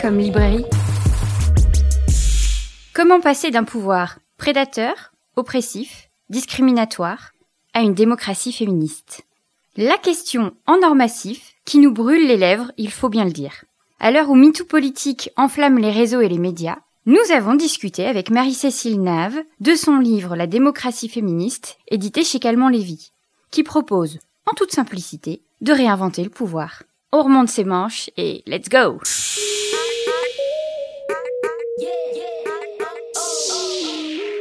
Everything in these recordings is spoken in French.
comme librairie. Comment passer d'un pouvoir prédateur, oppressif, discriminatoire, à une démocratie féministe? La question en or massif qui nous brûle les lèvres, il faut bien le dire. À l'heure où MeToo politique enflamme les réseaux et les médias, nous avons discuté avec Marie-Cécile Nave de son livre La démocratie féministe, édité chez Calment Lévy, qui propose, en toute simplicité, de réinventer le pouvoir. On remonte ses manches et let's go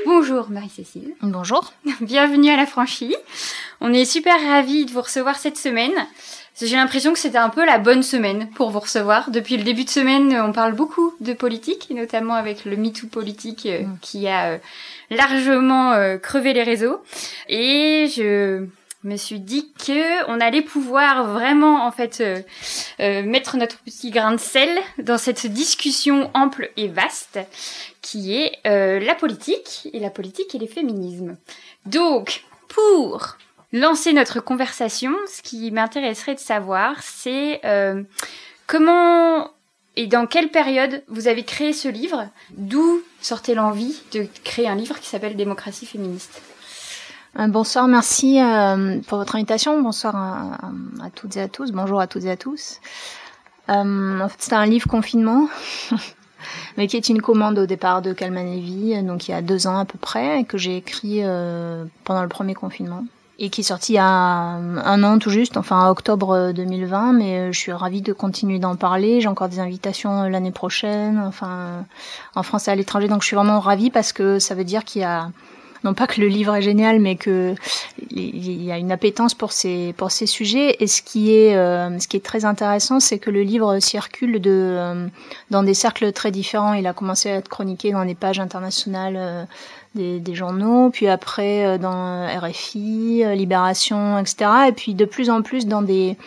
Bonjour Marie-Cécile. Bonjour. Bienvenue à la franchise. On est super ravis de vous recevoir cette semaine. J'ai l'impression que c'était un peu la bonne semaine pour vous recevoir. Depuis le début de semaine, on parle beaucoup de politique, notamment avec le MeToo politique euh, mm. qui a euh, largement euh, crevé les réseaux. Et je me suis dit que on allait pouvoir vraiment en fait euh, euh, mettre notre petit grain de sel dans cette discussion ample et vaste qui est euh, la politique et la politique et les féminismes. Donc pour lancer notre conversation, ce qui m'intéresserait de savoir, c'est comment et dans quelle période vous avez créé ce livre, d'où sortait l'envie de créer un livre qui s'appelle Démocratie féministe? Euh, bonsoir, merci euh, pour votre invitation. Bonsoir à, toutes et à tous. Bonjour à toutes et à tous. Euh, en fait, c'est un livre confinement, mais qui est une commande au départ de Calman Levy, donc il y a deux ans à peu près, que j'ai écrit pendant le premier confinement et qui est sorti il y a un an tout juste, enfin octobre 2020, mais je suis ravie de continuer d'en parler. J'ai encore des invitations l'année prochaine, enfin en France et à l'étranger, donc je suis vraiment ravie parce que ça veut dire qu'il y a non pas que le livre est génial, mais que il y a une appétence pour ces pour ces sujets. Et ce qui est euh, ce qui est très intéressant, c'est que le livre circule euh, dans des cercles très différents. Il a commencé à être chroniqué dans des pages internationales. Euh, des, des, journaux, puis après dans RFI, Libération, etc. Et puis de plus en plus dans des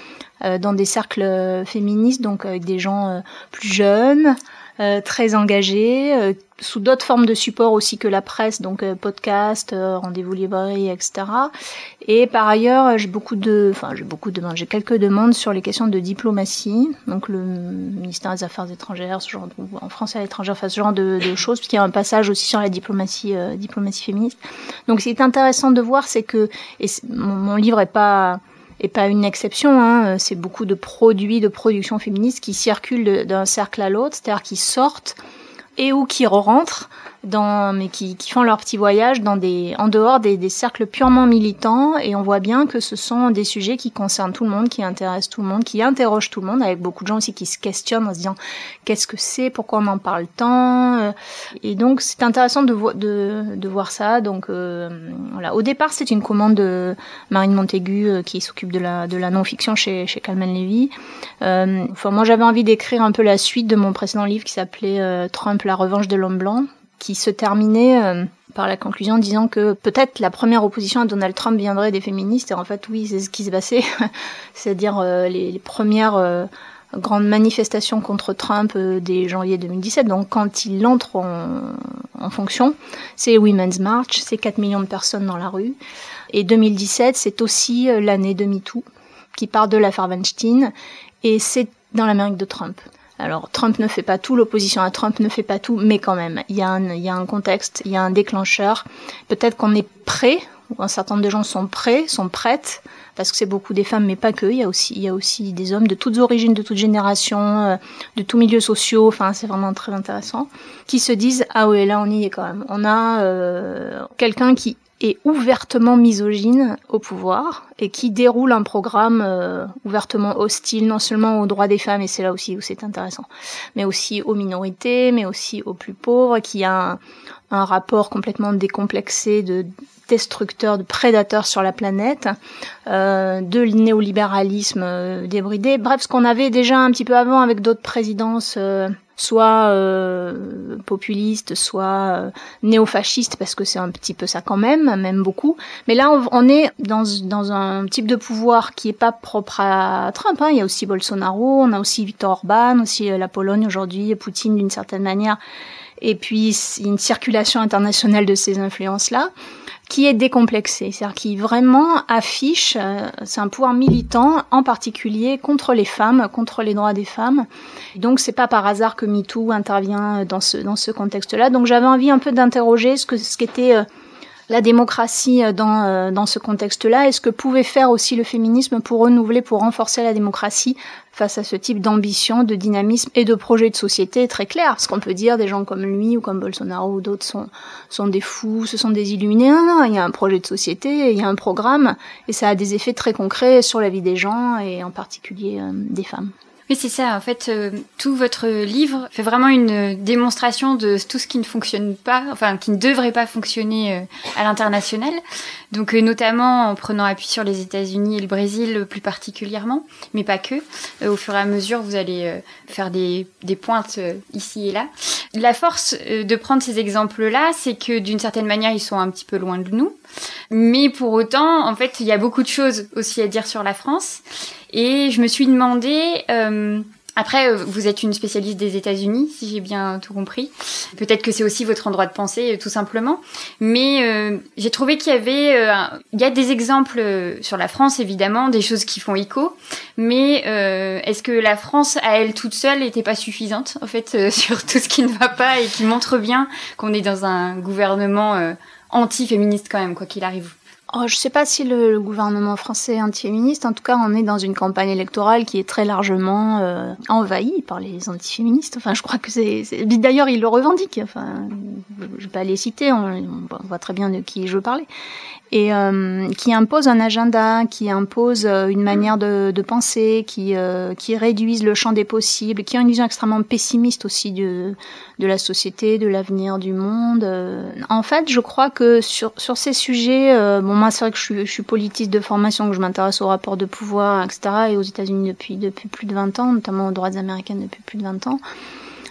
dans des cercles féministes, donc avec des gens plus jeunes, euh, très engagé, euh, sous d'autres formes de support aussi que la presse, donc euh, podcast, rendez-vous librairie, etc. Et par ailleurs, j'ai beaucoup de, enfin j'ai beaucoup de j'ai quelques demandes sur les questions de diplomatie, donc le ministère des Affaires étrangères, ce genre de, en France à l'étranger, enfin ce genre de, de choses, puisqu'il y a un passage aussi sur la diplomatie, diplomatie féministe. Donc ce qui est intéressant de voir, c'est que et mon, mon livre est pas et pas une exception. Hein. C'est beaucoup de produits de production féministe qui circulent d'un cercle à l'autre, c'est-à-dire qui sortent et ou qui rentrent dans, mais qui, qui, font leur petit voyage dans des, en dehors des, des, cercles purement militants. Et on voit bien que ce sont des sujets qui concernent tout le monde, qui intéressent tout le monde, qui interrogent tout le monde, avec beaucoup de gens aussi qui se questionnent en se disant qu'est-ce que c'est, pourquoi on en parle tant? Euh. Et donc c'est intéressant de, de, de, voir ça. Donc euh, voilà. Au départ, c'est une commande de Marine Montaigu euh, qui s'occupe de la, de la non-fiction chez, chez Calman Levy. Euh, enfin, moi, j'avais envie d'écrire un peu la suite de mon précédent livre qui s'appelait Trump, la revanche de l'homme blanc qui se terminait euh, par la conclusion disant que peut-être la première opposition à Donald Trump viendrait des féministes. Et en fait, oui, c'est ce qui se passait. C'est-à-dire euh, les, premières euh, grandes manifestations contre Trump dès janvier 2017. Donc quand il entre en, en fonction, c'est Women's March, c'est 4 millions de personnes dans la rue. Et 2017, c'est aussi l'année de MeToo, qui part de l'affaire Weinstein. Et c'est dans l'Amérique de Trump. Alors Trump ne fait pas tout, l'opposition à Trump ne fait pas tout, mais quand même, il y a un, il y a un contexte, il y a un déclencheur. Peut-être qu'on est prêt où un certain nombre de gens sont prêts, sont prêtes, parce que c'est beaucoup des femmes, mais pas que. Il y a aussi, il y a aussi des hommes de toutes origines, de toutes générations, euh, de tous milieux sociaux. Enfin, c'est vraiment très intéressant. Qui se disent ah ouais, là on y est quand même. On a euh, quelqu'un qui est ouvertement misogyne au pouvoir et qui déroule un programme euh, ouvertement hostile non seulement aux droits des femmes et c'est là aussi où c'est intéressant, mais aussi aux minorités, mais aussi aux plus pauvres, qui a un, un rapport complètement décomplexé de destructeur, de prédateur sur la planète, euh, de néolibéralisme euh, débridé. Bref, ce qu'on avait déjà un petit peu avant avec d'autres présidences. Euh, soit euh, populiste, soit euh, néofasciste, parce que c'est un petit peu ça quand même, même beaucoup. Mais là, on, est dans, dans un type de pouvoir qui est pas propre à Trump. Hein. Il y a aussi Bolsonaro, on a aussi Viktor Orban, aussi euh, la Pologne aujourd'hui, Poutine d'une certaine manière. Et puis une circulation internationale de ces influences-là qui est décomplexé, c'est-à-dire qui vraiment affiche, euh, c'est un pouvoir militant en particulier contre les femmes, contre les droits des femmes. Donc c'est pas par hasard que MeToo intervient dans ce dans ce contexte-là. Donc j'avais envie un peu d'interroger ce que ce qu'était euh, la démocratie euh, dans, euh, dans ce contexte-là et ce que pouvait faire aussi le féminisme pour renouveler, pour renforcer la démocratie face à ce type d'ambition, de dynamisme et de projet de société très clair. Ce qu'on peut dire des gens comme lui ou comme Bolsonaro ou d'autres sont, des fous, ce sont des illuminés. Non, non, il y a un projet de société, il y a un programme et ça a des effets très concrets sur la vie des gens et en particulier euh, des femmes. Oui, c'est ça. En fait, euh, tout votre livre fait vraiment une démonstration de tout ce qui ne fonctionne pas, enfin, qui ne devrait pas fonctionner euh, à l'international. Donc, euh, notamment en prenant appui sur les États-Unis et le Brésil plus particulièrement, mais pas que. au fur et à mesure, vous allez faire des, des pointes ici et là. La force de prendre ces exemples-là, c'est que d'une certaine manière, ils sont un petit peu loin de nous. Mais pour autant, en fait, il y a beaucoup de choses aussi à dire sur la France. Et je me suis demandé, euh, après, euh, vous êtes une spécialiste des États-Unis, si j'ai bien tout compris. Peut-être que c'est aussi votre endroit de pensée, euh, tout simplement. Mais j'ai trouvé qu'il y avait, il y a des exemples sur la France, évidemment, des choses qui font écho. Mais est-ce que la France, à elle toute seule, n'était pas suffisante, en fait, sur tout ce qui ne va pas et qui montre bien qu'on est dans un gouvernement anti-féministe quand même, quoi qu'il arrive Oh, je ne sais pas si le, gouvernement français est antiféministe. En tout cas, on est dans une campagne électorale qui est très largement euh, envahie par les antiféministes. Enfin, je crois que c'est. D'ailleurs, ils le revendiquent. Enfin, je ne vais pas les citer. On, on, voit très bien de qui je parlais et euh, qui impose un agenda, qui impose euh, une manière de, de penser, qui, euh, qui réduisent le champ des possibles, qui a une vision extrêmement pessimiste aussi de, de la société, de l'avenir du monde. Euh, en fait, je crois que sur, sur ces sujets, euh, bon moi c'est vrai que je suis, je suis politiste de formation, que je m'intéresse aux rapports de pouvoir, etc. et aux États-Unis depuis, depuis plus de 20 ans, notamment aux droits américaines depuis plus de 20 ans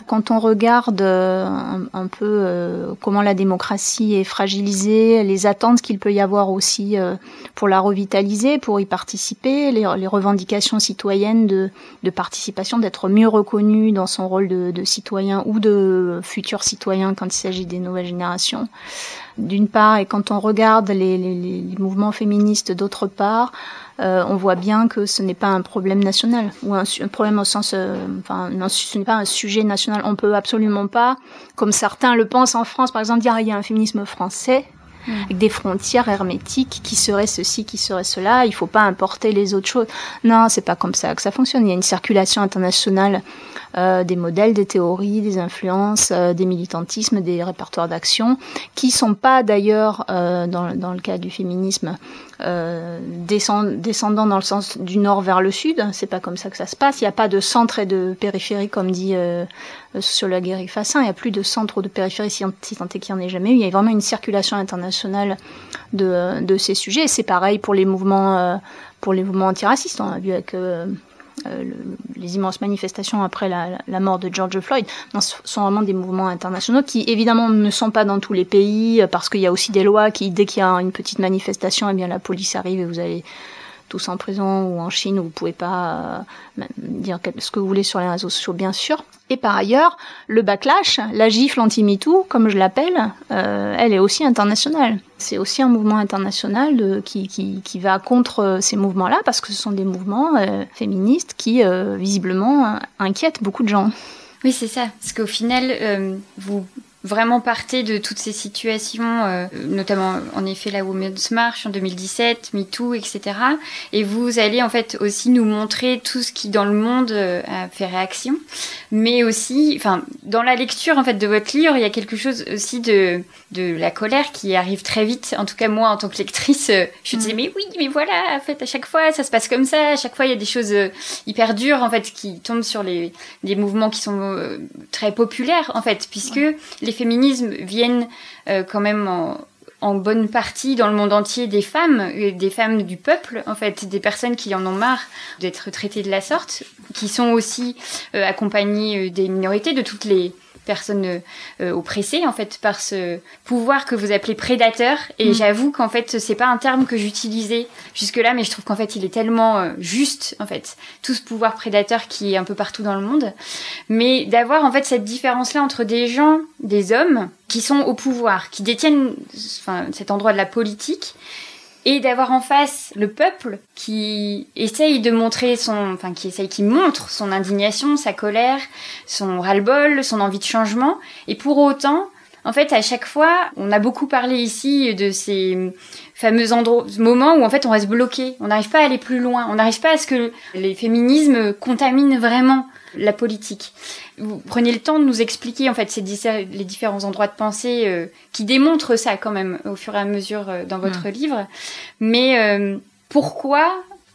quand on regarde euh, un, peu euh, comment la démocratie est fragilisée, les attentes qu'il peut y avoir aussi euh, pour la revitaliser, pour y participer, les, revendications citoyennes de, participation, d'être mieux reconnu dans son rôle de, citoyen ou de futur citoyen quand il s'agit des nouvelles générations. D'une part, et quand on regarde les mouvements féministes d'autre part, euh, on voit bien que ce n'est pas un problème national ou un, un problème au sens, euh, enfin, non, ce n'est pas un sujet national. On peut absolument pas, comme certains le pensent en France, par exemple, dire ah, il y a un féminisme français mm. avec des frontières hermétiques qui seraient ceci, qui serait cela. Il faut pas importer les autres choses. Non, c'est pas comme ça que ça fonctionne. Il y a une circulation internationale euh, des modèles, des théories, des influences, euh, des militantismes, des répertoires d'action, qui sont pas d'ailleurs, euh, dans, dans, le cas du féminisme, euh, descend, descendant dans le sens du nord vers le sud. C'est pas comme ça que ça se passe. Il n'y a pas de centre et de périphérie, comme dit euh, sociologue Eric Fassin. Il n'y a plus de centre ou de périphérie, si, tant est qu'il n'y en ait jamais eu. Il y a vraiment une circulation internationale de, de ces sujets. C'est pareil pour les mouvements, pour les mouvements antiracistes. On a vu avec euh, le, les immenses manifestations après la, la, mort de George Floyd sont vraiment des mouvements internationaux qui évidemment ne sont pas dans tous les pays euh, parce qu'il y a aussi des lois qui dès qu'il y a une petite manifestation, eh bien la police arrive et vous allez tous en prison ou en Chine où vous pouvez pas euh, dire ce que vous voulez sur les réseaux sociaux, bien sûr. Et par ailleurs, le backlash, la gifle anti-MeToo, comme je l'appelle, euh, elle est aussi internationale. C'est aussi un mouvement international qui, qui, qui, va contre ces mouvements-là parce que ce sont des mouvements euh, féministes qui, visiblement, inquiètent beaucoup de gens. Oui, c'est ça. Parce qu'au final, vous vraiment partez de toutes ces situations, euh, notamment en effet la Women's March en 2017, MeToo, etc. Et vous allez en fait aussi nous montrer tout ce qui dans le monde euh, a fait réaction, mais aussi, enfin, dans la lecture en fait de votre livre, il y a quelque chose aussi de de la colère qui arrive très vite. En tout cas, moi, en tant que lectrice, euh, je me disais, mm. mais oui, mais voilà, en fait, à chaque fois, ça se passe comme ça. À chaque fois, il y a des choses hyper dures, en fait, qui tombent sur les, des mouvements qui sont très populaires, en fait, puisque les féminismes viennent quand même en, en bonne partie dans le monde entier des femmes, des femmes du peuple, en fait, des personnes qui en ont marre d'être traitées de la sorte, qui sont aussi accompagnées des minorités, de toutes les personnes euh, oppressées en fait par ce pouvoir que vous appelez prédateur et mm. j'avoue qu'en fait c'est pas un terme que j'utilisais jusque là mais je trouve qu'en fait il est tellement euh, juste en fait tout ce pouvoir prédateur qui est un peu partout dans le monde mais d'avoir en fait cette différence là entre des gens des hommes qui sont au pouvoir qui détiennent enfin cet endroit de la politique et d'avoir en face le peuple qui essaye de montrer son, enfin qui essaye, qui montre son indignation, sa colère, son ras-le-bol, son envie de changement, et pour autant, en fait, à chaque fois, on a beaucoup parlé ici de ces fameux moments où en fait on reste bloqué, on n'arrive pas à aller plus loin, on n'arrive pas à ce que les féminismes contaminent vraiment la politique. Vous prenez le temps de nous expliquer en fait ces les différents endroits de pensée euh, qui démontrent ça quand même au fur et à mesure euh, dans votre mm. livre. Mais euh, pourquoi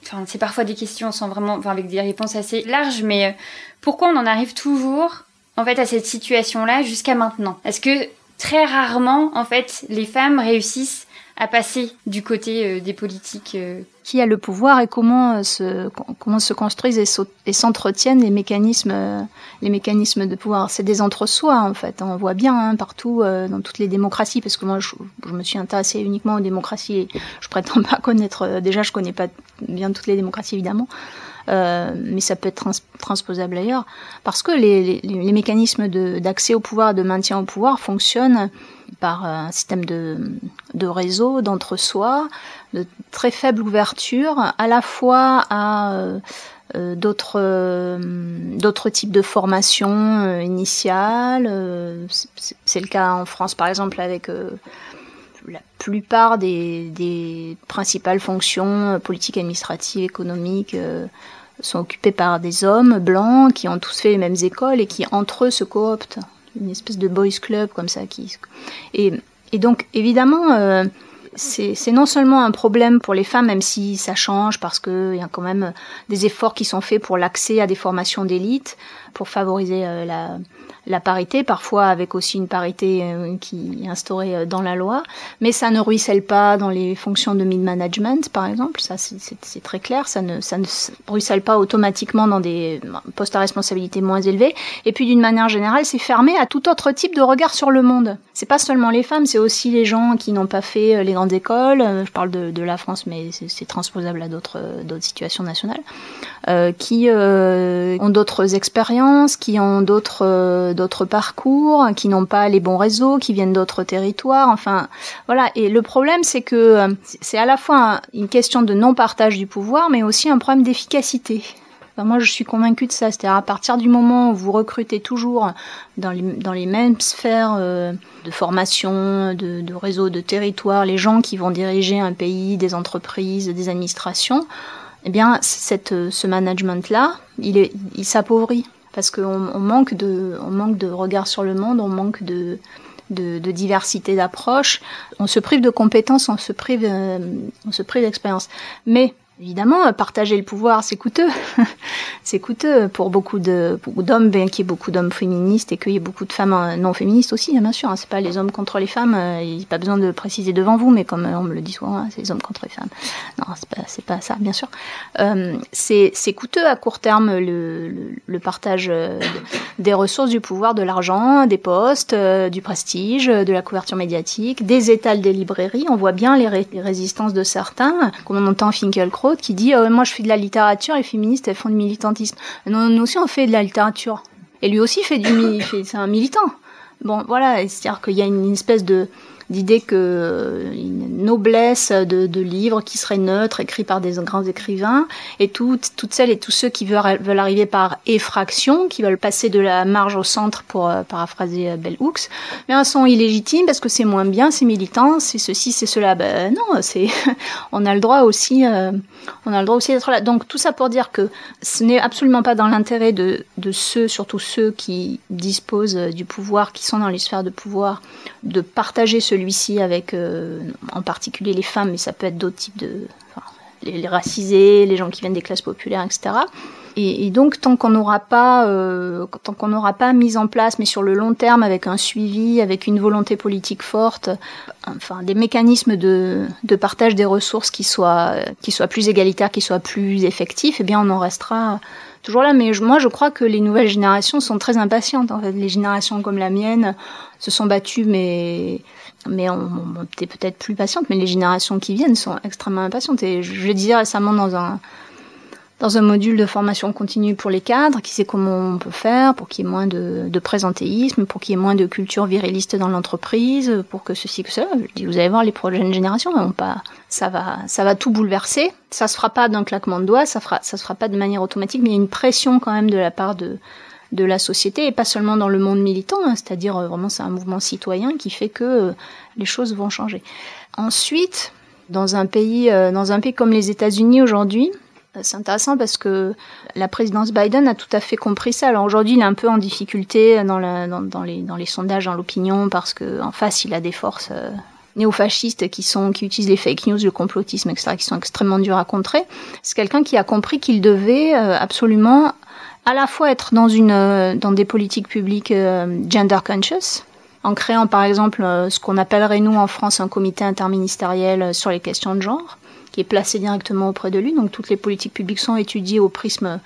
Enfin, c'est parfois des questions sans vraiment, enfin avec des réponses assez larges, mais pourquoi on en arrive toujours en fait à cette situation-là jusqu'à maintenant? Est-ce que très rarement en fait les femmes réussissent à passer du côté des politiques qui a le pouvoir et comment euh, se construisent et s'entretiennent les mécanismes euh, les mécanismes de pouvoir? C'est des entre-soi en fait on voit bien hein, partout euh, dans toutes les démocraties parce que moi je, me suis intéressée uniquement aux démocraties et je prétends pas connaître déjà je connais pas bien toutes les démocraties évidemment mais ça peut être transposable ailleurs parce que les, les, les mécanismes d'accès au pouvoir de maintien au pouvoir fonctionnent par un système de, de réseau, d'entre-soi, de très faible ouverture, à la fois à euh, euh, d'autres euh, types de formations initiales. C'est le cas en France, par exemple, avec la plupart des, des, principales fonctions politiques, administratives, économiques sont occupées par des hommes blancs qui ont tous fait les mêmes écoles et qui entre eux se cooptent. Une espèce de boys club comme ça qui et, et donc évidemment euh, c'est non seulement un problème pour les femmes, même si ça change parce qu'il y a quand même des efforts qui sont faits pour l'accès à des formations d'élite, pour favoriser euh, la, la parité, parfois avec aussi une parité euh, qui est instaurée euh, dans la loi, mais ça ne ruisselle pas dans les fonctions de mid-management, par exemple, ça c'est très clair, ça ne, ça ne ruisselle pas automatiquement dans des postes à responsabilité moins élevés, et puis d'une manière générale, c'est fermé à tout autre type de regard sur le monde. C'est pas seulement les femmes, c'est aussi les gens qui n'ont pas fait les grandes écoles, je parle de, la France, mais c'est transposable à d'autres situations nationales, euh, qui euh, ont d'autres expériences, qui ont d'autres d'autres parcours, qui n'ont pas les bons réseaux, qui viennent d'autres territoires. Enfin, voilà. Et le problème, c'est que euh, c'est à la fois une question de non-partage du pouvoir, mais aussi un problème d'efficacité. Moi, je suis convaincue de ça. C'est-à-dire à partir du moment où vous recrutez toujours dans les, mêmes sphères euh, de formation, de, réseau, de territoire, les gens qui vont diriger un pays, des entreprises, des administrations, eh bien, cette, ce management-là, il, s'appauvrit parce qu'on on manque de, manque de regard sur le monde, on manque de, diversité d'approche, on se prive de compétences, on se prive, euh, on se prive d'expérience. Mais Évidemment, partager le pouvoir, c'est coûteux. c'est coûteux pour beaucoup d'hommes, bien qu'il y ait beaucoup d'hommes féministes et qu'il y ait beaucoup de femmes euh, non féministes aussi, hein, bien sûr. Hein. c'est pas les hommes contre les femmes. Euh, il n'y a pas besoin de préciser devant vous, mais comme on me le dit souvent, hein, c'est les hommes contre les femmes. Non, c'est pas pas ça, bien sûr. Euh, c'est coûteux à court terme le, partage des ressources, du pouvoir, de l'argent, des postes, du prestige, de la couverture médiatique, des étals des librairies. On voit bien les, résistances de certains, comme on entend Finkielkraut qui dit euh, moi je fais de la littérature, les féministes elles font du militantisme. Nous aussi on fait de la littérature. Et lui aussi fait du c'est un militant. Bon voilà, c'est-à-dire qu'il y a une espèce de d'idée que euh, noblesse de, livres qui seraient neutres, écrits par des grands écrivains, et toutes, toutes celles et tous ceux qui veulent, arriver par effraction, qui veulent passer de la marge au centre, pour euh, paraphraser euh, Bell Hooks, mais sont illégitimes parce que c'est moins bien, c'est militant, c'est ceci, c'est cela. Ben non, c'est, on a le droit aussi, on a le droit aussi d'être là. Donc tout ça pour dire que ce n'est absolument pas dans l'intérêt de, de ceux, surtout ceux qui disposent du pouvoir, qui sont dans les sphères de pouvoir, de partager celui-ci avec, en particulier les femmes, mais ça peut être d'autres types de, les, racisés, les gens qui viennent des classes populaires, etc. Et, donc tant qu'on n'aura pas, euh, tant qu'on n'aura pas mis en place, mais sur le long terme, avec un suivi, avec une volonté politique forte, enfin des mécanismes de, de partage des ressources qui soient, qui soient plus égalitaires, qui soient plus effectifs, eh bien on en restera toujours là. Mais moi, je crois que les nouvelles générations sont très impatientes. En fait, les générations comme la mienne se sont battues, mais mais on, on peut-être plus patiente. Mais les générations qui viennent sont extrêmement impatientes. Et je, je le disais récemment dans un dans un module de formation continue pour les cadres, qui sait comment on peut faire pour qu'il y ait moins de, de présentéisme, pour qu'il y ait moins de culture viriliste dans l'entreprise, pour que ceci, que cela. Je dis, vous allez voir, les prochaines générations vont pas, ça va, ça va tout bouleverser. Ça se fera pas d'un claquement de doigts, ça fera, ça se fera pas de manière automatique, mais il y a une pression quand même de la part de, de la société et pas seulement dans le monde militant, hein, c'est-à-dire euh, vraiment c'est un mouvement citoyen qui fait que euh, les choses vont changer. Ensuite, dans un pays, euh, dans un pays comme les États-Unis aujourd'hui, c'est intéressant parce que la présidence Biden a tout à fait compris ça. Alors aujourd'hui, il est un peu en difficulté dans, les, sondages, dans l'opinion, parce que en face, il a des forces euh, néofascistes qui sont qui utilisent les fake news, le complotisme, etc., qui sont extrêmement durs à contrer. C'est quelqu'un qui a compris qu'il devait absolument à la fois être dans une euh, dans des politiques publiques gender conscious, en créant par exemple ce qu'on appellerait nous en France un comité interministériel sur les questions de genre qui est placé directement auprès de lui. Donc toutes les politiques publiques sont étudiées au prisme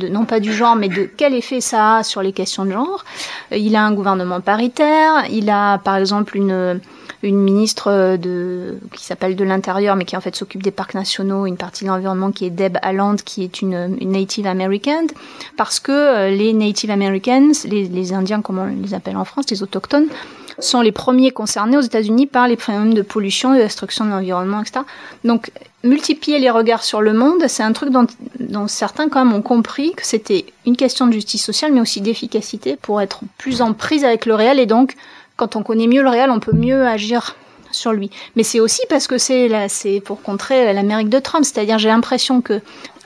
de non pas du genre, mais de quel effet ça a sur les questions de genre. Euh, il a un gouvernement paritaire. Il a par exemple une une ministre de qui s'appelle de l'intérieur, mais qui en fait s'occupe des parcs nationaux, une partie de l'environnement qui est Deb Haaland, qui est une, une Native American, parce que euh, les Native Americans, les, les Indiens comme on les appelle en France, les autochtones, sont les premiers concernés aux États-Unis par les phénomènes de pollution, de destruction de l'environnement, etc. Donc, multiplier les regards sur le monde, c'est un truc dont, certains quand même ont compris que c'était une question de justice sociale, mais aussi d'efficacité pour être plus en prise avec le réel. Et donc, quand on connaît mieux le réel, on peut mieux agir sur lui. Mais c'est aussi parce que c'est pour contrer l'Amérique de Trump. C'est-à-dire, j'ai l'impression que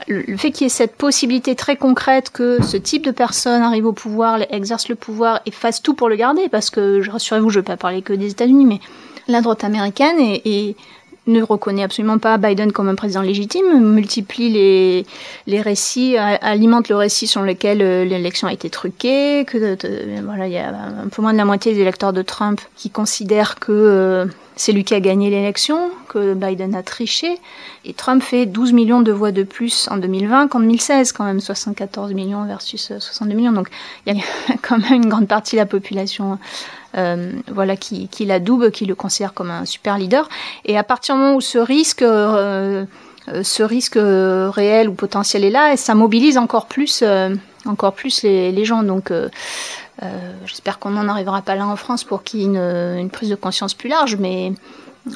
le fait qu'il y ait cette possibilité très concrète que ce type de personne arrive au pouvoir, exerce le pouvoir et fasse tout pour le garder, parce que, rassurez-vous, je ne vais pas parler que des États-Unis, mais la droite américaine est, ne reconnaît absolument pas Biden comme un président légitime, multiplie les, les récits, alimente le récit sur lequel euh, l'élection a été truquée, que voilà, il y a un peu moins de la moitié des électeurs de Trump qui considèrent que euh, c'est lui qui a gagné l'élection, que Biden a triché, et Trump fait 12 millions de voix de plus en 2020 qu'en 2016, quand même 74 millions versus 62 euh, millions. Donc il y a quand même une grande partie de la population euh, voilà, qui, qui la double, qui le considère comme un super leader. Et à partir du moment où ce risque, euh, euh ce risque réel ou potentiel est là, et ça mobilise encore plus, encore plus les, gens. Donc j'espère qu'on n'en arrivera pas là en France pour qu'il y ait une, prise de conscience plus large, mais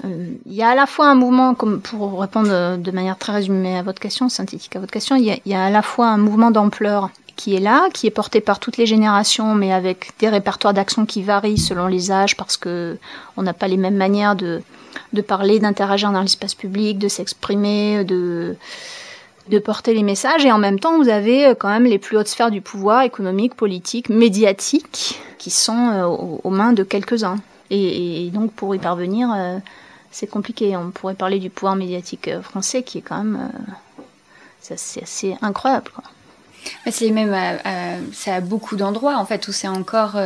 il y a à la fois un mouvement, pour répondre de manière très résumée à votre question, synthétique à votre question, il y il y a à la fois un mouvement d'ampleur qui est là, qui est porté par toutes les générations, mais avec des répertoires d'action qui varient selon les âges, parce que on n'a pas les mêmes manières de, de parler, d'interagir dans l'espace public, de s'exprimer, de de porter les messages et en même temps vous avez euh, quand même les plus hautes sphères du pouvoir économique, politique, médiatique qui sont euh, aux, mains de quelques-uns. Et, donc pour y parvenir, euh, c'est compliqué. On pourrait parler du pouvoir médiatique français qui est quand même c'est assez incroyable. C'est même ça a beaucoup d'endroits en fait où c'est encore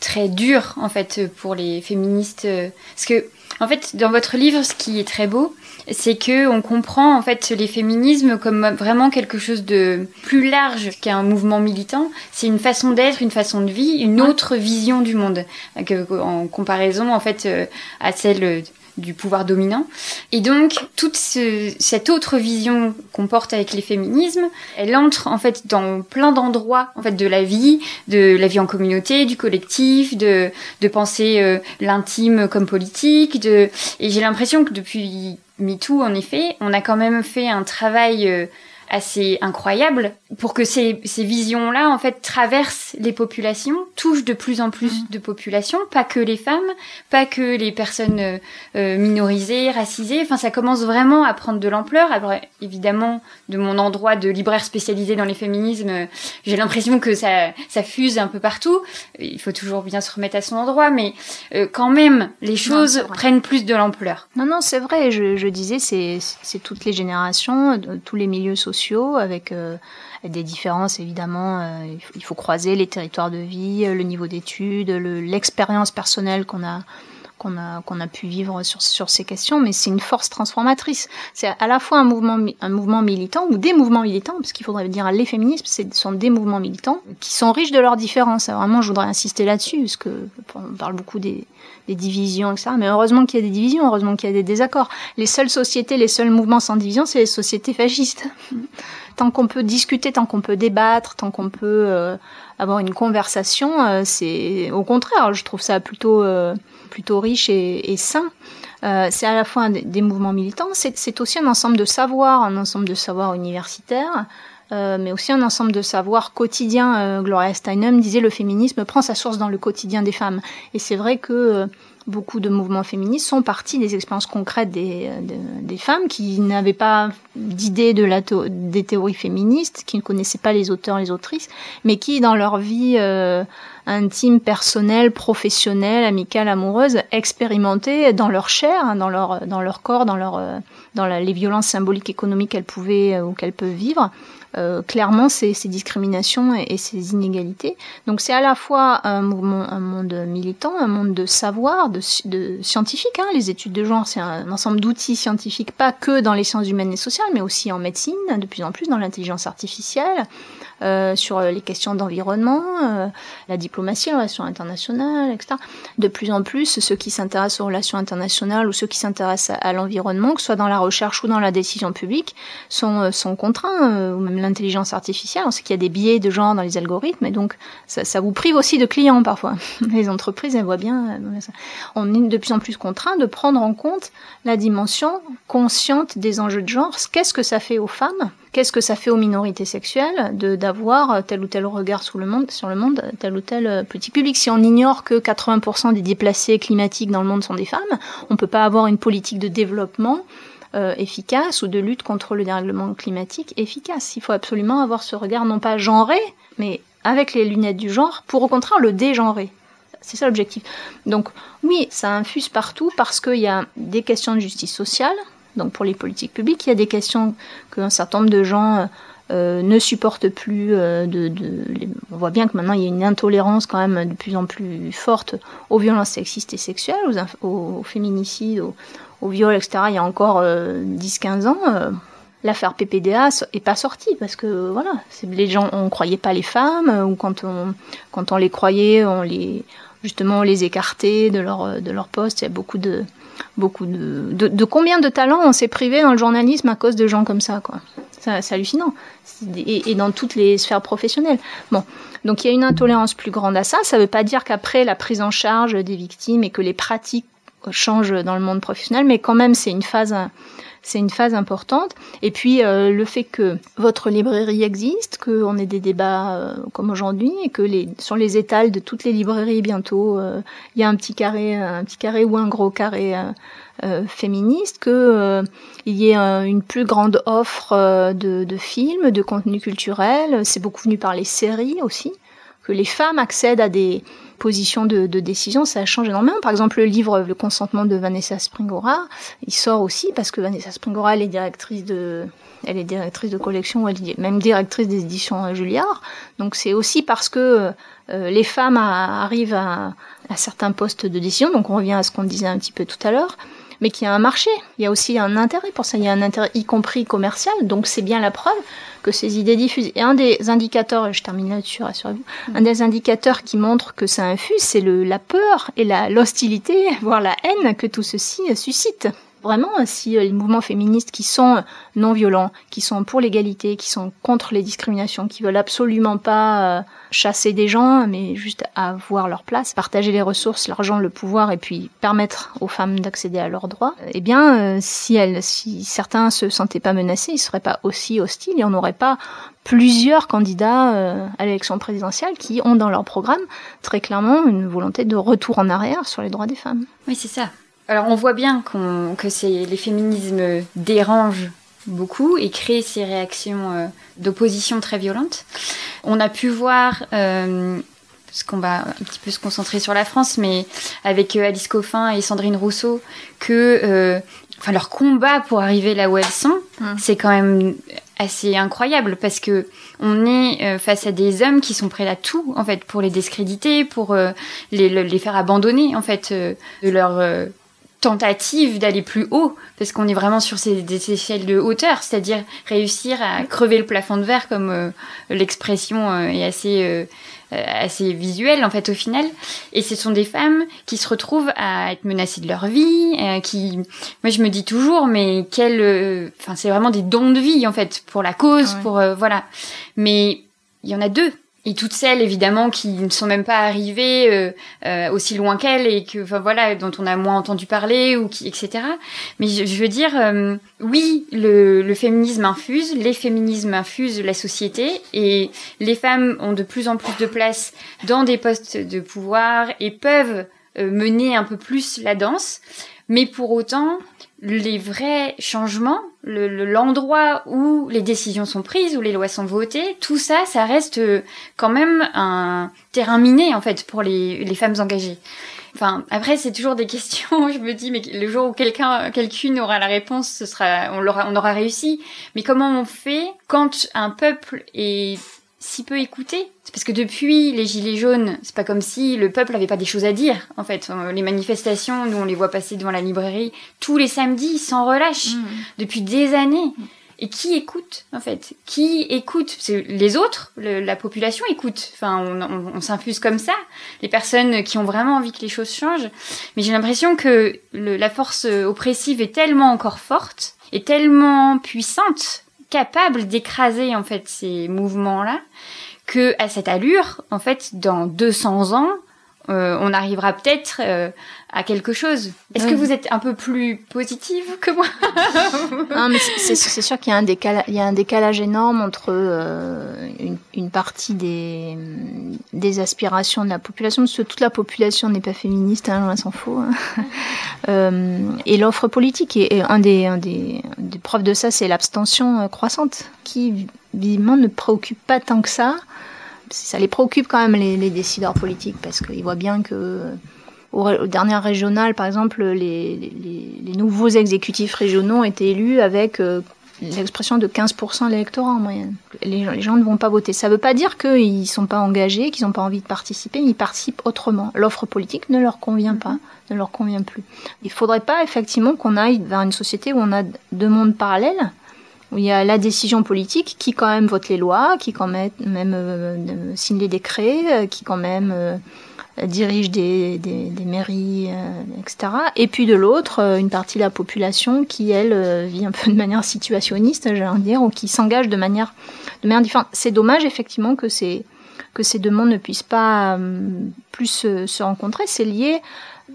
très dur en fait pour les féministes parce que en fait dans votre livre ce qui est très beau c'est que on comprend en fait les féminismes comme vraiment quelque chose de plus large qu'un mouvement militant. C'est une façon d'être, une façon de vie, une autre vision du monde en comparaison en fait euh, à celle du pouvoir dominant. Et donc, toute cette autre vision qu'on porte avec les féminismes, elle entre en fait dans plein d'endroits en fait de la vie, de la vie en communauté, du collectif, de, de penser euh, l'intime comme politique. De... Et j'ai l'impression que depuis MeToo, en effet, on a quand même fait un travail... Euh, assez incroyable pour que ces, ces visions-là, en fait, traversent les populations, touchent de plus en plus mm. de populations, pas que les femmes, pas que les personnes euh, euh, minorisées, racisées. Enfin, ça commence vraiment à prendre de l'ampleur. Alors, évidemment, de mon endroit de libraire spécialisé dans les féminismes, j'ai l'impression que ça, ça fuse un peu partout. Il faut toujours bien se remettre à son endroit, mais euh, quand même, les choses prennent plus de l'ampleur. Non, non, c'est vrai. Je, je disais, c'est toutes les générations, tous les milieux sociaux avec euh, des différences évidemment. Euh, il faut croiser les territoires de vie, le niveau d'études, l'expérience personnelle qu'on a qu'on a qu'on a pu vivre sur sur ces questions mais c'est une force transformatrice c'est à la fois un mouvement un mouvement militant ou des mouvements militants parce qu'il faudrait dire les féminismes ce sont des mouvements militants qui sont riches de leurs différences vraiment je voudrais insister là-dessus parce que on parle beaucoup des des divisions, etc. Mais heureusement qu'il y a des divisions, heureusement qu'il y a des désaccords. Les seules sociétés, les seuls mouvements sans division, c'est les sociétés fascistes. tant qu'on peut discuter, tant qu'on peut débattre, tant qu'on peut euh, avoir une conversation, euh, c'est au contraire, je trouve ça plutôt euh, plutôt riche et, et sain. c'est à la fois des, mouvements militants, c'est aussi un ensemble de savoirs, un ensemble de savoirs universitaires, euh, mais aussi un ensemble de savoirs quotidiens. Euh, Gloria Steinem disait le féminisme prend sa source dans le quotidien des femmes. Et c'est vrai que euh, beaucoup de mouvements féministes sont partis des expériences concrètes des, des femmes qui n'avaient pas d'idée de la des théories féministes, qui ne connaissaient pas les auteurs, les autrices, mais qui dans leur vie intime, personnelle, professionnelle, amicale, amoureuse, expérimentaient dans leur chair, hein, dans leur dans leur corps, dans leur dans les violences symboliques économiques qu'elles pouvaient ou qu'elles peuvent vivre, euh, clairement ces, ces, discriminations et, ces inégalités. Donc c'est à la fois un mouvement, un monde militant, un monde de savoir, de, de scientifique. Hein. Les études de genre, c'est un, ensemble d'outils scientifiques, pas que dans les sciences humaines et sociales, mais aussi en médecine, de plus en plus dans l'intelligence artificielle, euh, sur les questions d'environnement, euh, la diplomatie, les relations internationales, etc. De plus en plus, ceux qui s'intéressent aux relations internationales ou ceux qui s'intéressent à, l'environnement, que ce soit dans la recherche ou dans la décision publique, sont, euh, sont contraints, ou même l'intelligence artificielle. On sait qu'il y a des biais de genre dans les algorithmes, et donc ça, ça vous prive aussi de clients parfois. Les entreprises, elles voient bien. On est de plus en plus contraints de prendre en compte la dimension consciente des enjeux de genre. Qu'est-ce que ça fait aux femmes Qu'est-ce que ça fait aux minorités sexuelles de d'avoir tel ou tel regard sur le monde, tel ou tel euh, petit public? Si on ignore que 80% des déplacés climatiques dans le monde sont des femmes, on peut pas avoir une politique de développement euh, efficace ou de lutte contre le dérèglement climatique efficace. Il faut absolument avoir ce regard non pas genré, mais avec les lunettes du genre, pour au contraire le dégenrer. C'est ça l'objectif. Donc oui, ça infuse partout parce qu'il y a des questions de justice sociale, donc pour les politiques publiques, il y a des questions qu'un certain nombre de gens euh, euh, ne supportent plus. Euh, on voit bien que maintenant il y a une intolérance quand même de plus en plus forte aux violences sexistes et sexuelles, aux, féminicides, aux, viols, etc. Il y a encore 10-15 ans. L'affaire PPDA est pas sortie parce que voilà, les gens on croyait pas les femmes ou quand on les croyait, on les justement les écartait de leur de leur poste. Il y a beaucoup de beaucoup de, de, combien de talents on s'est privé dans le journalisme à cause de gens comme ça, quoi. C'est hallucinant. Et, et, dans toutes les sphères professionnelles. Bon. Donc il y a une intolérance plus grande à ça. Ça ne veut pas dire qu'après la prise en charge des victimes et que les pratiques changent dans le monde professionnel, mais quand même c'est une phase c'est une phase importante. Et puis euh, le fait que votre librairie existe, qu'on ait des débats euh, comme aujourd'hui, et que les, sur les étals de toutes les librairies bientôt, euh, il y a un petit carré, un petit carré ou un gros carré féministe, que il y ait une plus grande offre de, de films, de contenu culturel. C'est beaucoup venu par les séries aussi, que les femmes accèdent à des position de, décision, ça change énormément. Par exemple, le livre Le consentement de Vanessa Springora, il sort aussi parce que Vanessa Springora, elle est directrice de, elle est directrice de collection, elle est même directrice des éditions Julliard. Donc c'est aussi parce que euh, les femmes arrivent à, à, certains postes de décision. Donc on revient à ce qu'on disait un petit peu tout à l'heure. Mais qu'il y a un marché. Il y a aussi un intérêt pour ça. Il y a un intérêt, y compris commercial. Donc c'est bien la preuve que ces idées diffusent. Et un des indicateurs, et je termine là-dessus, rassurez-vous, mm. un des indicateurs qui montre que ça infuse, c'est la peur et l'hostilité, voire la haine que tout ceci suscite. Vraiment, si euh, les mouvements féministes qui sont non violents, qui sont pour l'égalité, qui sont contre les discriminations, qui veulent absolument pas euh, chasser des gens, mais juste avoir leur place, partager les ressources, l'argent, le pouvoir, et puis permettre aux femmes d'accéder à leurs droits, eh bien, euh, si elles, si certains se sentaient pas menacés, ils seraient pas aussi hostiles, et on n'aurait pas plusieurs candidats à l'élection présidentielle qui ont dans leur programme très clairement une volonté de retour en arrière sur les droits des femmes. Oui, c'est ça. Alors on voit bien que les féminismes dérangent beaucoup et créent ces réactions euh, d'opposition très violentes. On a pu voir, euh, parce qu'on va un petit peu se concentrer sur la France, mais avec euh, Alice Coffin et Sandrine Rousseau, que enfin leur combat pour arriver là où elles sont, hum. c'est quand même assez incroyable parce que on est face à des hommes qui sont prêts à tout en fait pour les discréditer, pour les, les, faire abandonner en fait de leur tentative d'aller plus haut, parce qu'on est vraiment sur ces, des échelles de hauteur, c'est-à-dire réussir à crever le plafond de verre, comme euh, l'expression euh, est assez, euh, assez visuelle en fait au final. Et ce sont des femmes qui se retrouvent à être menacées de leur vie, qui, moi je me dis toujours, mais quel, enfin c'est vraiment des dons de vie en fait pour la cause, pour voilà. Mais il y en a deux et toutes celles évidemment qui ne sont même pas arrivées euh, euh, aussi loin qu'elles et que enfin voilà dont on a moins entendu parler ou qui etc mais je, veux dire euh, oui le, le, féminisme infuse les féminismes infusent la société et les femmes ont de plus en plus de place dans des postes de pouvoir et peuvent mener un peu plus la danse. Mais pour autant les vrais changements, l'endroit où les décisions sont prises, où les lois sont votées, tout ça, ça reste euh, quand même un terrain miné en fait pour les, les femmes engagées. Enfin, après, c'est toujours des questions. Je me dis, mais le jour où quelqu'un, quelqu'une aura la réponse, ce sera, on l'aura, on aura réussi. Mais comment on fait quand un peuple est si peu écouté C'est parce que depuis les Gilets jaunes, c'est pas comme si le peuple avait pas des choses à dire. En fait, euh, les manifestations, nous on les voit passer devant la librairie tous les samedis, sans relâche, mmh. depuis des années. Et qui écoute en fait? Qui écoute? Les autres, la population écoute. Enfin, on, s'infuse comme ça. Les personnes qui ont vraiment envie que les choses changent. Mais j'ai l'impression que la force oppressive est tellement encore forte, et tellement puissante capable d'écraser en fait ces mouvements-là que à cette allure, en fait, dans 200 ans, euh, on arrivera peut-être euh, à quelque chose. Est-ce que vous êtes un peu plus positive que moi c'est sûr qu'il y a un décalage, il y a un décalage énorme entre euh, une, une, partie des, des aspirations de la population, parce que toute la population n'est pas féministe, hein, loin s'en faut, hein. et l'offre politique. Et, un, des, un des, des preuves de ça, c'est l'abstention croissante, qui visiblement ne préoccupe pas tant que ça ça les préoccupe quand même les, les décideurs politiques parce qu'ils voient bien que au, au, dernier régional, par exemple, les, les, les, nouveaux exécutifs régionaux ont été élus avec euh, l'expression de 15% de l'électorat en moyenne. Les, les, gens ne vont pas voter. Ça ne veut pas dire qu'ils ne sont pas engagés, qu'ils n'ont pas envie de participer, mais ils participent autrement. L'offre politique ne leur convient pas, ne leur convient plus. Il ne faudrait pas effectivement qu'on aille vers une société où on a deux mondes parallèles il y a la décision politique qui quand même vote les lois, qui quand même, euh, signe les décrets, euh, qui quand même euh, dirige des, mairies, etc. Et puis de l'autre, une partie de la population qui, elle, vit un peu de manière situationniste, j'allais dire, ou qui s'engage de manière, de manière différente. C'est dommage, effectivement, que ces, que ces deux mondes ne puissent pas plus se, se rencontrer. C'est lié,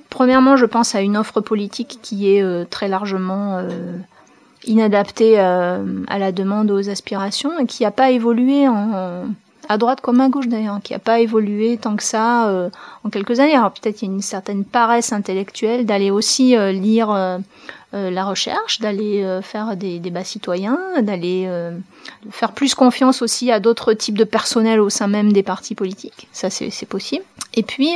premièrement, je pense à une offre politique qui est très largement inadapté euh, à la demande, aux aspirations, et qui n'a pas évolué en, à droite comme à gauche d'ailleurs, qui n'a pas évolué tant que ça euh, en quelques années. Alors peut-être il y a une certaine paresse intellectuelle d'aller aussi euh, lire la recherche, d'aller faire des débats citoyens, d'aller faire plus confiance aussi à d'autres types de personnel au sein même des partis politiques. Ça, c'est possible. Et puis,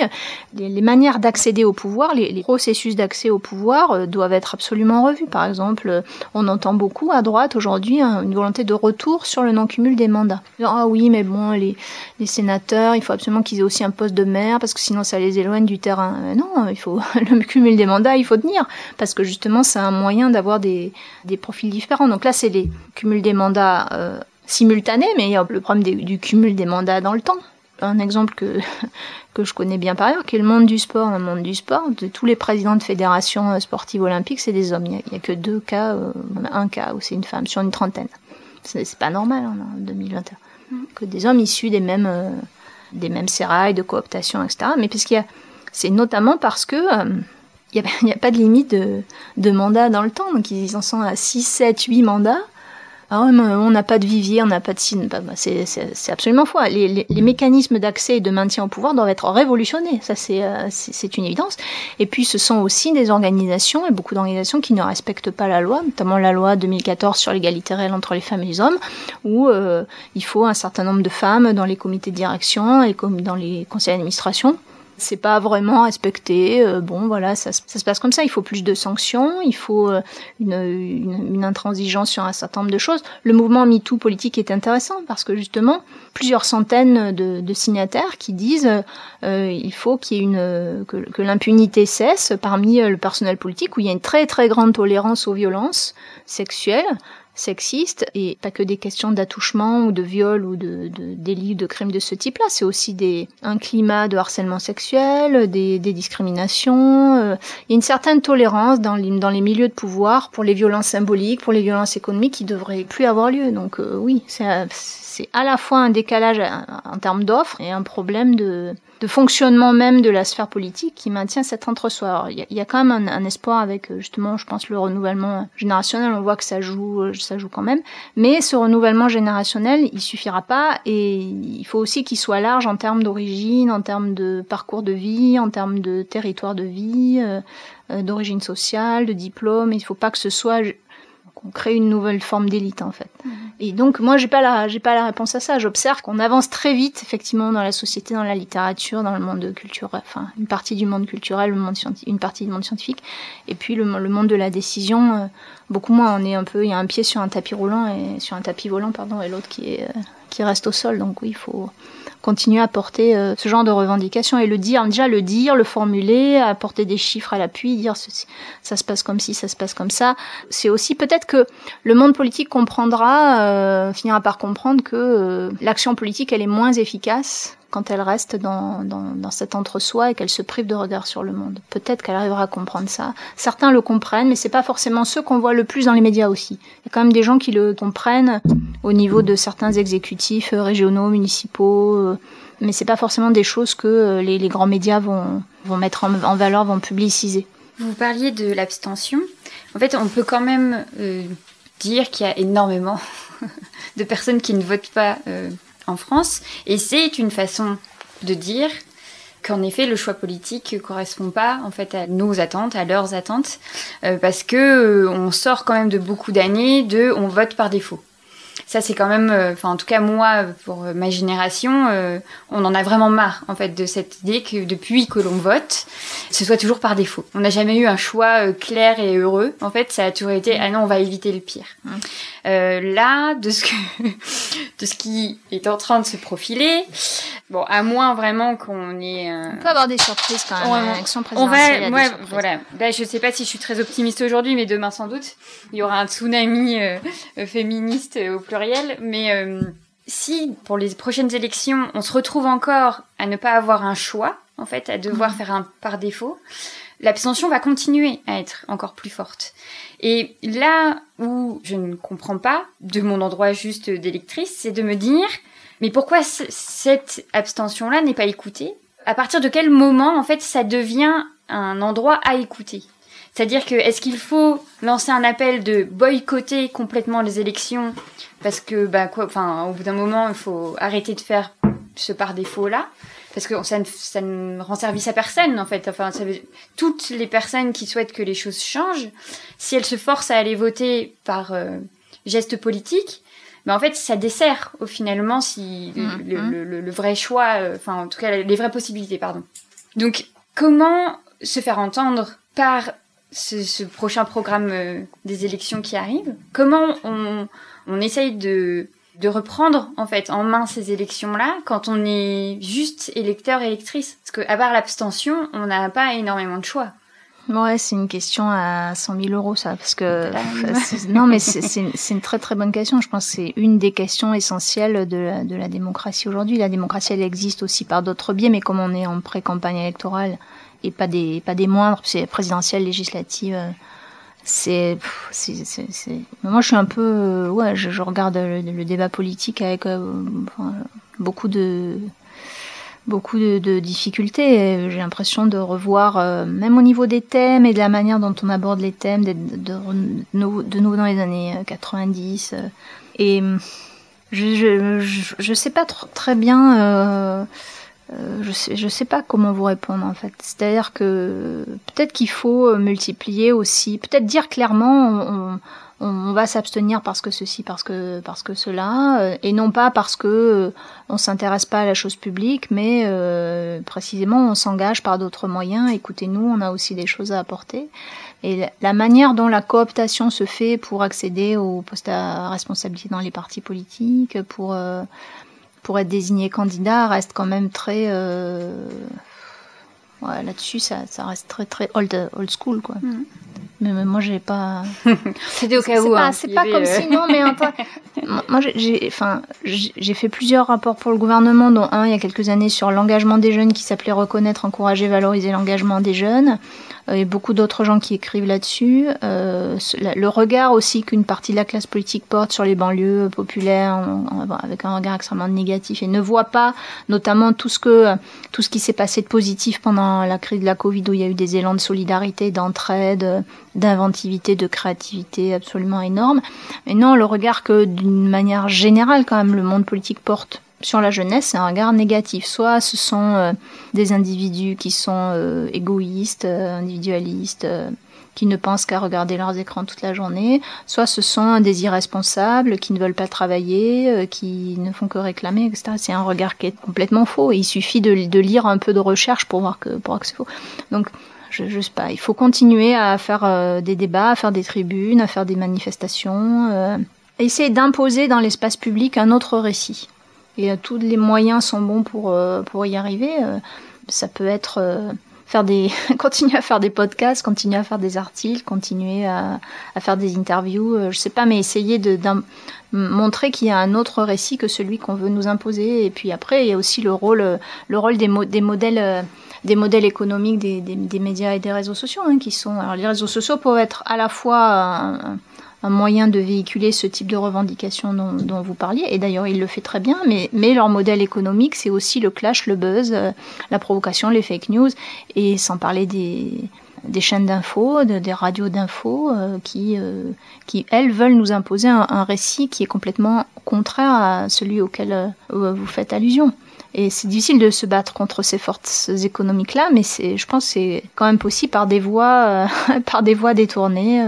les, les manières d'accéder au pouvoir, les, processus d'accès au pouvoir doivent être absolument revus. Par exemple, on entend beaucoup à droite aujourd'hui hein, une volonté de retour sur le non-cumul des mandats. Ah oui, mais bon, les, sénateurs, il faut absolument qu'ils aient aussi un poste de maire parce que sinon ça les éloigne du terrain. non, il faut le cumul des mandats, il faut tenir parce que justement, ça un moyen d'avoir des, profils différents. Donc là, c'est les cumuls des mandats euh, simultanés, mais il y a le problème du cumul des mandats dans le temps. Un exemple que, que je connais bien par ailleurs, qui est le monde du sport. Le monde du sport, de tous les présidents de fédérations euh, sportives olympiques, c'est des hommes. Il n'y a, que deux cas, euh, un cas où c'est une femme sur une trentaine. C'est pas normal hein, en 2021. Mm. Que des hommes issus des mêmes, euh, des mêmes sérailles de cooptation, etc. Mais parce qu'il y a, c'est notamment parce que il n'y a, pas de limite de, de mandat dans le temps. Donc ils en sont à 6, 7, 8 mandats. Ah ouais, on n'a pas de vivier, on n'a pas de signe. Bah, bah, c'est absolument faux. Les, les, les mécanismes d'accès et de maintien au pouvoir doivent être révolutionnés. Ça, euh, c'est une évidence. Et puis, ce sont aussi des organisations, et beaucoup d'organisations qui ne respectent pas la loi, notamment la loi 2014 sur l'égalité réelle entre les femmes et les hommes, où euh, il faut un certain nombre de femmes dans les comités de direction et comme dans les conseils d'administration c'est pas vraiment respecté. Euh, bon, voilà, ça, ça, se passe comme ça. Il faut plus de sanctions, il faut euh, une, une, intransigeance sur un certain nombre de choses. Le mouvement MeToo politique est intéressant parce que justement, plusieurs centaines de, de signataires qui disent euh, il faut qu'il y ait une que, que l'impunité cesse parmi le personnel politique où il y a une très très grande tolérance aux violences sexuelles sexistes et pas que des questions d'attouchement ou de viol ou de, de délits de crimes de ce type-là. C'est aussi des, un climat de harcèlement sexuel, des, des discriminations. Euh, une certaine tolérance dans les, dans les milieux de pouvoir pour les violences symboliques, pour les violences économiques qui devraient plus avoir lieu. Donc euh, oui, c'est à la fois un décalage en termes d'offres et un problème de, de fonctionnement même de la sphère politique qui maintient cet entre-soi. Il y, a quand même un, espoir avec euh, justement, je pense, le renouvellement générationnel. On voit que ça joue, euh, ça joue quand même. Mais ce renouvellement générationnel, il suffira pas et il faut aussi qu'il soit large en termes d'origine, en termes de parcours de vie, en termes de territoire de vie, euh, d'origine sociale, de diplôme. Il faut pas que ce soit qu'on crée une nouvelle forme d'élite en fait. Mhm. Et donc moi j'ai pas la j'ai pas la réponse à ça. J'observe qu'on avance très vite effectivement dans la société, dans la littérature, dans le monde culturel, enfin une partie du monde culturel, le monde une partie du monde scientifique, et puis le, le monde de la décision. Euh, beaucoup moins. On est un peu il y a un pied sur un tapis roulant et sur un tapis volant pardon et l'autre qui est euh, qui reste au sol. Donc oui il faut continuer à porter euh, ce genre de revendications et le dire, déjà le dire, le formuler, apporter des chiffres à l'appui, dire ceci, ça se passe comme ci, ça se passe comme ça. C'est aussi peut-être que le monde politique comprendra, euh, finira par comprendre que euh, l'action politique elle est moins efficace quand elle reste dans, dans, cet entre-soi et qu'elle se prive de regard sur le monde. Peut-être qu'elle arrivera à comprendre ça. Certains le comprennent, mais c'est pas forcément ceux qu'on voit le plus dans les médias aussi. Il y a quand même des gens qui le comprennent au niveau de certains exécutifs euh, régionaux, municipaux, euh, mais c'est pas forcément des choses que euh, les, grands médias vont, vont mettre en, valeur, vont publiciser. Vous parliez de l'abstention. En fait, on peut quand même dire qu'il y a énormément de personnes qui ne votent pas en France. Et c'est une façon de dire qu'en effet le choix politique correspond pas en fait à nos attentes, à leurs attentes, euh, parce que euh, on sort quand même de beaucoup d'années de on vote par défaut ça c'est quand même, euh, enfin en tout cas moi pour ma génération, euh, on en a vraiment marre en fait de cette idée que depuis que l'on vote, ce soit toujours par défaut. On n'a jamais eu un choix euh, clair et heureux. En fait, ça a toujours été ah non on va éviter le pire. Mmh. là, de ce que, de ce qui est en train de se profiler, bon à moins vraiment qu'on ait. On peut avoir des surprises quand même. On, l'élection présidentielle. On va, ouais, voilà. Ben, je sais pas si je suis très optimiste aujourd'hui, mais demain sans doute, il y aura un tsunami féministe au mais euh, si pour les prochaines élections, on se retrouve encore à ne pas avoir un choix, en fait, à devoir mhm. faire un par défaut, l'abstention va continuer à être encore plus forte. Et là où je ne comprends pas, de mon endroit juste d'électrice, c'est de me dire, mais pourquoi cette abstention-là n'est pas écoutée? À partir de quel moment, en fait, ça devient un endroit à écouter? C'est-à-dire que est-ce qu'il faut lancer un appel de boycotter complètement les élections parce que bah quoi enfin au bout d'un moment il faut arrêter de faire ce par défaut là parce que ça ne, ça ne rend service à personne en fait. Enfin, ça veut, toutes les personnes qui souhaitent que les choses changent, si elles se forcent à aller voter par euh, geste politique, mais en fait, ça dessert au finalement si le, le, le- le vrai choix, euh, enfin en tout cas les vraies possibilités, pardon. Donc, comment se faire entendre par ce, ce prochain programme euh, des élections qui arrive Comment on, on essaye de, de reprendre en fait en main ces élections-là quand on est juste électeur électrice Parce que à part l'abstention, on n'a pas énormément de choix. Ouais, c'est une question à 100 000 euros, ça, parce que non, mais c'est- une très très bonne question. Je pense que c'est une des questions essentielles de la, de la démocratie aujourd'hui. La démocratie, elle existe aussi par d'autres biais, mais comme on est en pré-campagne électorale et pas des pas des moindres, c'est présidentielle, législative. Euh, C'est, moi, je suis un peu, euh, ouais, je, regarde le, le débat politique avec euh, beaucoup de, beaucoup de, difficultés. J'ai l'impression de revoir, euh, même au niveau des thèmes et de la manière dont on aborde les thèmes, de, nouveau- dans les années euh, 90. euh, et euh, je, je, sais pas tr- très bien. Euh, euh, je sais, je sais pas comment vous répondre en fait. C'est-à-dire que peut-être qu'il faut euh, multiplier aussi, peut-être dire clairement, on, on, va s'abstenir parce que ceci, parce que parce que cela, euh, et non pas parce que euh, on s'intéresse pas à la chose publique, mais euh, précisément on s'engage par d'autres moyens. Écoutez-nous, on a aussi des choses à apporter. Et la manière dont la cooptation se fait pour accéder aux postes à responsabilité dans les partis politiques, pour euh, pour être désigné candidat, reste quand même très euh, là-dessus ça, reste très très old old school quoi. Mhm. Mais, mais moi j'ai pas C'était au cas où. pas, hein, c'est il y pas comme euh, si non, mais un peu- Moi, moi, j'ai- enfin, j'ai fait plusieurs rapports pour le gouvernement, dont un il y a quelques années sur l'engagement des jeunes, qui s'appelait reconnaître, encourager, valoriser l'engagement des jeunes. Euh, a beaucoup d'autres gens qui écrivent là-dessus. Euh, le regard aussi qu'une partie de la classe politique porte sur les banlieues populaires, en- avec un regard extrêmement négatif, et ne voit pas, notamment tout ce que, tout ce qui s'est passé de positif pendant la crise de la Covid, où il y a eu des élans de solidarité, d'entraide, d'inventivité, de créativité absolument énorme. Et non, le regard que d'une manière générale, quand même, le monde politique porte sur la jeunesse, c'est un regard négatif. Soit ce sont euh, des individus qui sont euh, égoïstes, euh, individualistes, qui ne pensent qu'à regarder leurs écrans toute la journée, soit ce sont des irresponsables qui ne veulent pas travailler, qui ne font que réclamer, etc. C'est un regard qui est complètement faux. Et il suffit de, lire un peu de recherche pour voir que, pour que c'est faux. Donc, je, je sais pas, il faut continuer à faire euh, des débats, à faire des tribunes, à faire des manifestations, euh, essayer d'imposer dans l'espace public un autre récit. Et euh, tous les moyens sont bons pour, euh, pour y arriver. Ça peut être faire des, continuer à faire des podcasts, continuer à faire des articles, continuer à, à faire des interviews, je sais pas, mais essayer de montrer qu'il y a un autre récit que celui qu'on veut nous imposer. Et puis après, il y a aussi le rôle, le rôle des, des modèles. Des modèles économiques des, médias et des réseaux sociaux hein, qui sont alors les réseaux sociaux peuvent être à la fois un, moyen de véhiculer ce type de revendications dont, vous parliez et d'ailleurs il le fait très bien mais mais leur modèle économique c'est aussi le clash le buzz euh, la provocation les fake news et sans parler des des chaînes d'infos, de- des radios d'infos euh, qui, euh, qui, elles, veulent nous imposer un, récit qui est complètement contraire à celui auquel euh, vous faites allusion. Et c'est difficile de se battre contre ces forces économiques-là, mais c'est, je pense que c'est quand même possible par des voies, par des voies détournées,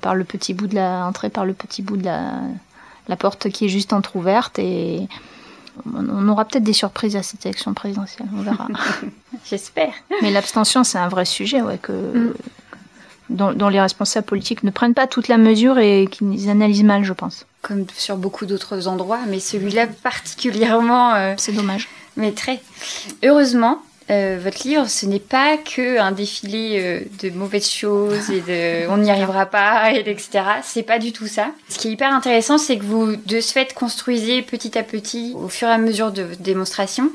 par le petit bout de la entrée, par le petit bout de la, la porte qui est juste entrouverte. Et on aura peut-être des surprises à cette élection présidentielle, on verra. J'espère. mais l'abstention, c'est un vrai sujet, ouais, que, Mm. dont, dont les responsables politiques ne prennent pas toute la mesure et qu'ils analysent mal, je pense. Comme sur beaucoup d'autres endroits, mais celui-là particulièrement. euh, C'est dommage. Mais très. Heureusement, euh, votre livre, ce n'est pas que un défilé euh, de mauvaises choses et de on n'y arrivera pas, et etc. C'est pas du tout ça. Ce qui est hyper intéressant, c'est que vous, de ce fait, construisez petit à petit, au fur et à mesure de votre démonstration,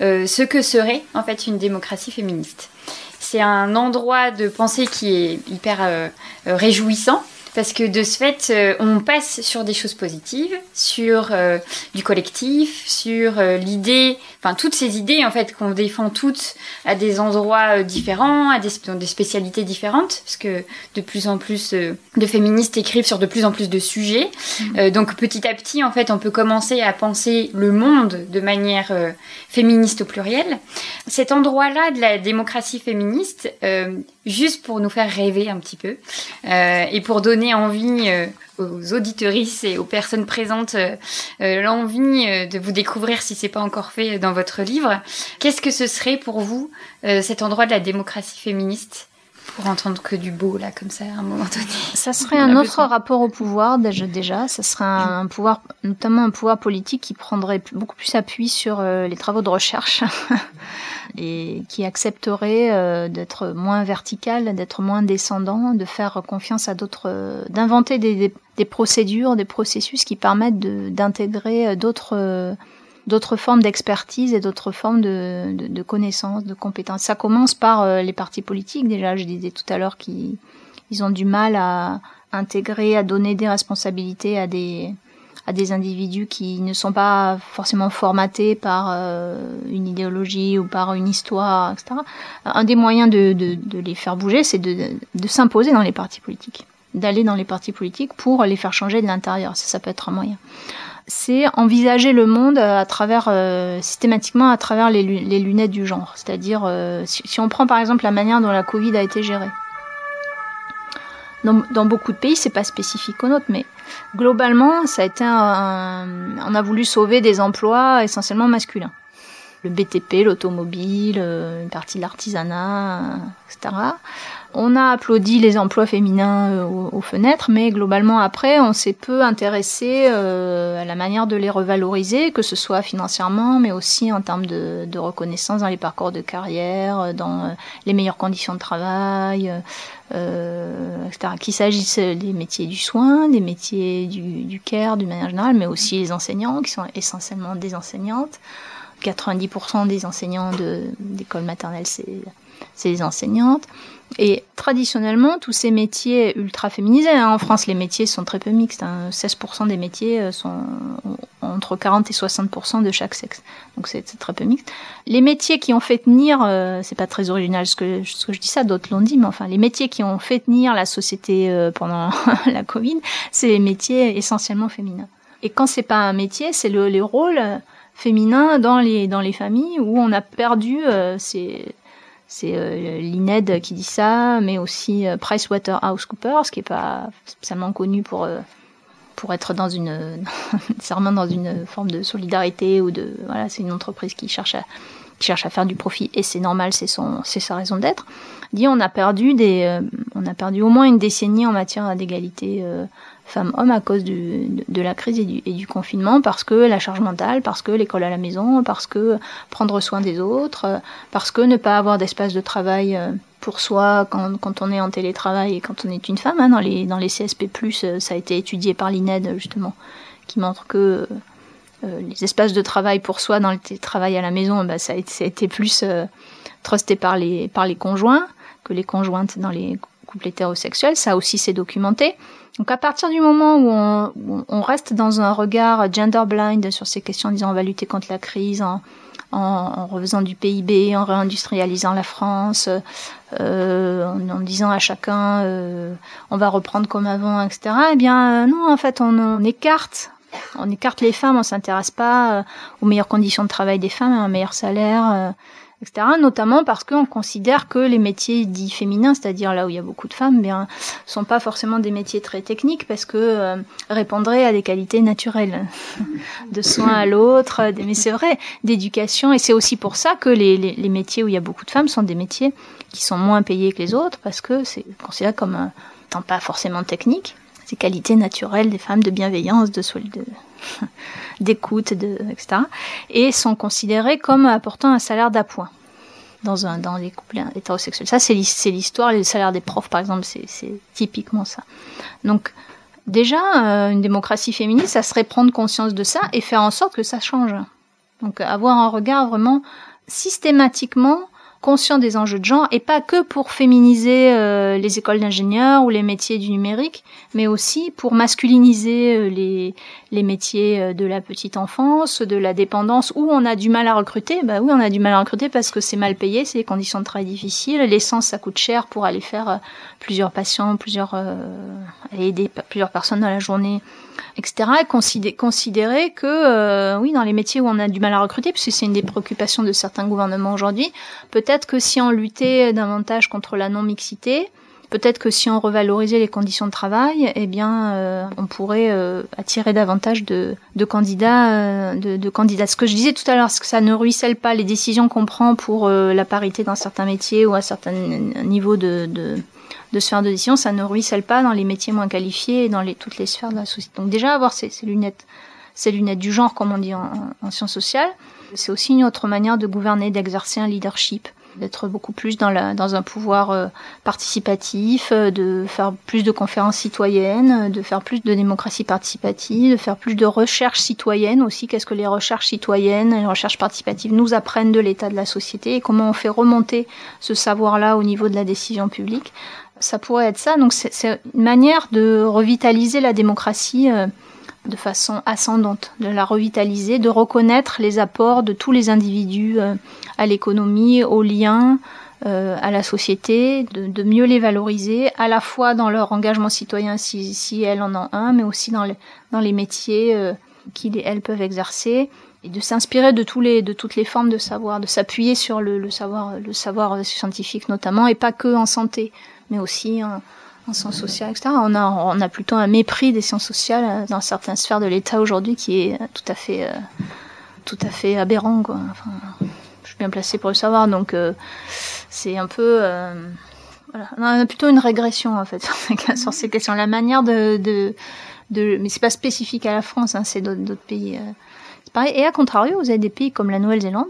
euh, ce que serait en fait une démocratie féministe. C'est un endroit de pensée qui est hyper réjouissant parce que de ce fait, euh, on passe sur des choses positives, sur euh, du collectif, sur euh, l'idée, enfin toutes ces idées en fait qu'on défend toutes à des endroits différents, à des, des, spécialités différentes, parce que de plus en plus de féministes écrivent sur de plus en plus de sujets. Mmh. donc petit à petit, en fait, on peut commencer à penser le monde de manière féministe au pluriel. Cet endroit-là de la démocratie féministe, juste pour nous faire rêver un petit peu et pour donner envie euh, aux auditorices et aux personnes présentes euh, euh, l'envie de vous découvrir si c'est pas encore fait dans votre livre. Qu'est-ce que ce serait pour vous cet endroit de la démocratie féministe? Pour entendre que du beau là comme ça à un moment donné. Ça serait un autre rapport au pouvoir déjà. Déjà, ça serait un, pouvoir, notamment un pouvoir politique qui prendrait beaucoup plus appui sur les travaux de recherche et qui accepterait euh, d'être moins vertical, d'être moins descendant, de faire confiance à d'autres, euh, d'inventer des, des, procédures, des processus qui permettent d'intégrer euh, d'autres d'autres formes d'expertise et d'autres formes de, connaissances, de compétences. Ça commence par les partis politiques déjà. Je disais tout à l'heure qu'ils ils ont du mal à intégrer, à donner des responsabilités à des individus qui ne sont pas forcément formatés par euh, une idéologie ou par une histoire, etc. Un des moyens de, les faire bouger, c'est de, s'imposer dans les partis politiques, d'aller dans les partis politiques pour les faire changer de l'intérieur. Ça peut être un moyen. C'est envisager le monde à travers euh, systématiquement à travers les, lunettes du genre. C'est-à-dire, euh, si, on prend par exemple la manière dont la Covid a été gérée dans, dans, beaucoup de pays, c'est pas spécifique au nôtre, mais globalement, ça a été un, on a voulu sauver des emplois essentiellement masculins. Le BTP, l'automobile, euh, une partie de l'artisanat, etc. On a applaudi les emplois féminins euh, aux, fenêtres, mais globalement après, on s'est peu intéressé euh, à la manière de les revaloriser, que ce soit financièrement, mais aussi en termes de, de reconnaissance dans les parcours de carrière, dans les meilleures conditions de travail, euh, etc. Qu'il s'agisse des métiers du soin, des métiers du, du care, d'une manière générale, mais aussi les enseignants, qui sont essentiellement des enseignantes. 90% des enseignants d'école maternelle, c'est des enseignantes. Et traditionnellement, tous ces métiers ultra féminisés, hein, en France, les métiers sont très peu mixtes. Hein, 16% des métiers euh, sont entre 40 et 60% de chaque sexe. Donc c'est très peu mixte. Les métiers qui ont fait tenir, euh, c'est pas très original ce que, ce que je dis ça, d'autres l'ont dit, mais enfin, les métiers qui ont fait tenir la société euh, pendant la Covid, c'est les métiers essentiellement féminins. Et quand c'est pas un métier, c'est le, les rôles féminins dans les dans les familles où on a perdu euh, ces c'est euh, l'INED qui dit ça, mais aussi euh, PricewaterhouseCoopers, qui est pas spécialement connu pour euh, pour être dans une nécessairement dans une forme de solidarité ou de voilà, c'est une entreprise qui cherche à qui cherche à faire du profit et c'est normal, c'est son c'est sa raison d'être. Dit on a perdu des on a perdu au moins une décennie en matière d'égalité femmes-hommes à cause de, la crise et du, confinement, parce que la charge mentale, parce que l'école à la maison, parce que prendre soin des autres, parce que ne pas avoir d'espace de travail euh, pour soi quand, on est en télétravail et quand on est une femme. Hein, dans, les, CSP+, euh, ça a été étudié par l'INED justement, qui montre que euh, les espaces de travail pour soi dans le télétravail à la maison, bah, ça, a été, plus euh, trusté par les, par les conjoints que les conjointes dans les couples hétérosexuels. Ça aussi c'est documenté. Donc à partir du moment où on, reste dans un regard gender blind sur ces questions, en disant on va lutter contre la crise, en, refaisant du PIB, en réindustrialisant la France, euh, en, disant à chacun euh, on va reprendre comme avant, etc. Eh bien euh, non, en fait on, on, écarte. On écarte les femmes, on s'intéresse pas aux meilleures conditions de travail des femmes, à un meilleur salaire, etc. Notamment parce qu'on considère que les métiers dits féminins, c'est-à-dire là où il y a beaucoup de femmes, bien, sont pas forcément des métiers très techniques parce que euh, répondraient à des qualités naturelles, de soin à l'autre, mais c'est vrai, d'éducation. Et c'est aussi pour ça que les, les, les, métiers où il y a beaucoup de femmes sont des métiers qui sont moins payés que les autres parce que c'est considéré comme un temps pas forcément technique, ces qualités naturelles des femmes de bienveillance, de, d'écoute, de, etc. Et sont considérés comme apportant un salaire d'appoint dans, un, dans les couples hétérosexuels. Ça, c'est l'histoire, les salaires des profs, par exemple, c'est typiquement ça. Donc, déjà, euh, une démocratie féministe, ça serait prendre conscience de ça et faire en sorte que ça change. Donc, avoir un regard vraiment systématiquement conscient des enjeux de genre et pas que pour féminiser euh, les écoles d'ingénieurs ou les métiers du numérique, mais aussi pour masculiniser euh, les, les métiers euh, de la petite enfance, de la dépendance, où on a du mal à recruter. Bah oui, on a du mal à recruter parce que c'est mal payé, c'est des conditions de travail difficiles. L'essence, ça coûte cher pour aller faire plusieurs patients, plusieurs aider plusieurs personnes dans la journée etc. Et considérer, que, euh, oui, dans les métiers où on a du mal à recruter, puisque c'est une des préoccupations de certains gouvernements aujourd'hui, peut-être que si on luttait davantage contre la non-mixité, peut-être que si on revalorisait les conditions de travail, eh bien, euh, on pourrait euh, attirer davantage de, candidats, de, de, candidats. Ce que je disais tout à l'heure, c'est que ça ne ruisselle pas les décisions qu'on prend pour la parité dans certains métiers ou à certains niveaux de, de de sphères de décision, ça ne ruisselle pas dans les métiers moins qualifiés et dans les, toutes les sphères de la société. Donc déjà avoir ces, lunettes, ces lunettes du genre, comme on dit en sciences sociales, c'est aussi une autre manière de gouverner, d'exercer un leadership, d'être beaucoup plus dans, la, dans un pouvoir euh, participatif, euh, de faire plus de conférences citoyennes, de faire plus de démocratie participative, de faire plus de recherche citoyenne aussi. Qu'est-ce que les recherches citoyennes, les recherches participatives nous apprennent de l'état de la société et comment on fait remonter ce savoir-là au niveau de la décision publique ça pourrait être ça. Donc c'est une manière de revitaliser la démocratie euh, de façon ascendante, de la revitaliser, de reconnaître les apports de tous les individus euh, à l'économie, aux liens, euh, à la société, de, mieux les valoriser, à la fois dans leur engagement citoyen si, si elles en ont un, mais aussi dans les, dans les métiers qu'ils elles peuvent exercer et de s'inspirer de tous les de toutes les formes de savoir, de s'appuyer sur le, le, savoir le savoir scientifique notamment et pas que en santé mais aussi en, sciences sociales, etc. On a, on a plutôt un mépris des sciences sociales euh, dans certaines sphères de l'État aujourd'hui qui est tout à fait, euh, tout à fait aberrant. Je suis bien placée pour le savoir, donc euh, c'est un peu... voilà. On a plutôt une régression en fait sur ces questions. La manière de, de, de mais c'est pas spécifique à la France, hein, c'est d'autres pays. c'est pareil. Et à contrario, vous avez des pays comme la Nouvelle-Zélande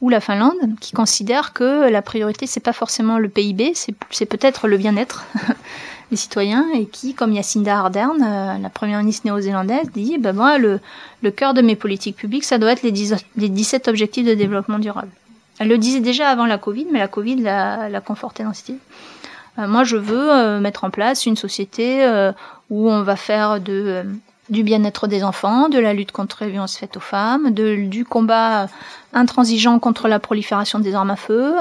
ou la Finlande, qui considèrent que la priorité c'est pas forcément le PIB, c'est peut-être le bien-être des citoyens, et qui, comme Jacinda Ardern, euh, la première ministre néo-zélandaise, dit ben moi le, le cœur de mes politiques publiques, ça doit être les, 10, les 17 objectifs de développement durable. Elle le disait déjà avant la Covid, mais la Covid l'a conforté dans cette idée. Euh, moi, je veux euh, mettre en place une société où on va faire de du bien-être des enfants, de la lutte contre les violences faites aux femmes, du combat intransigeant contre la prolifération des armes à feu,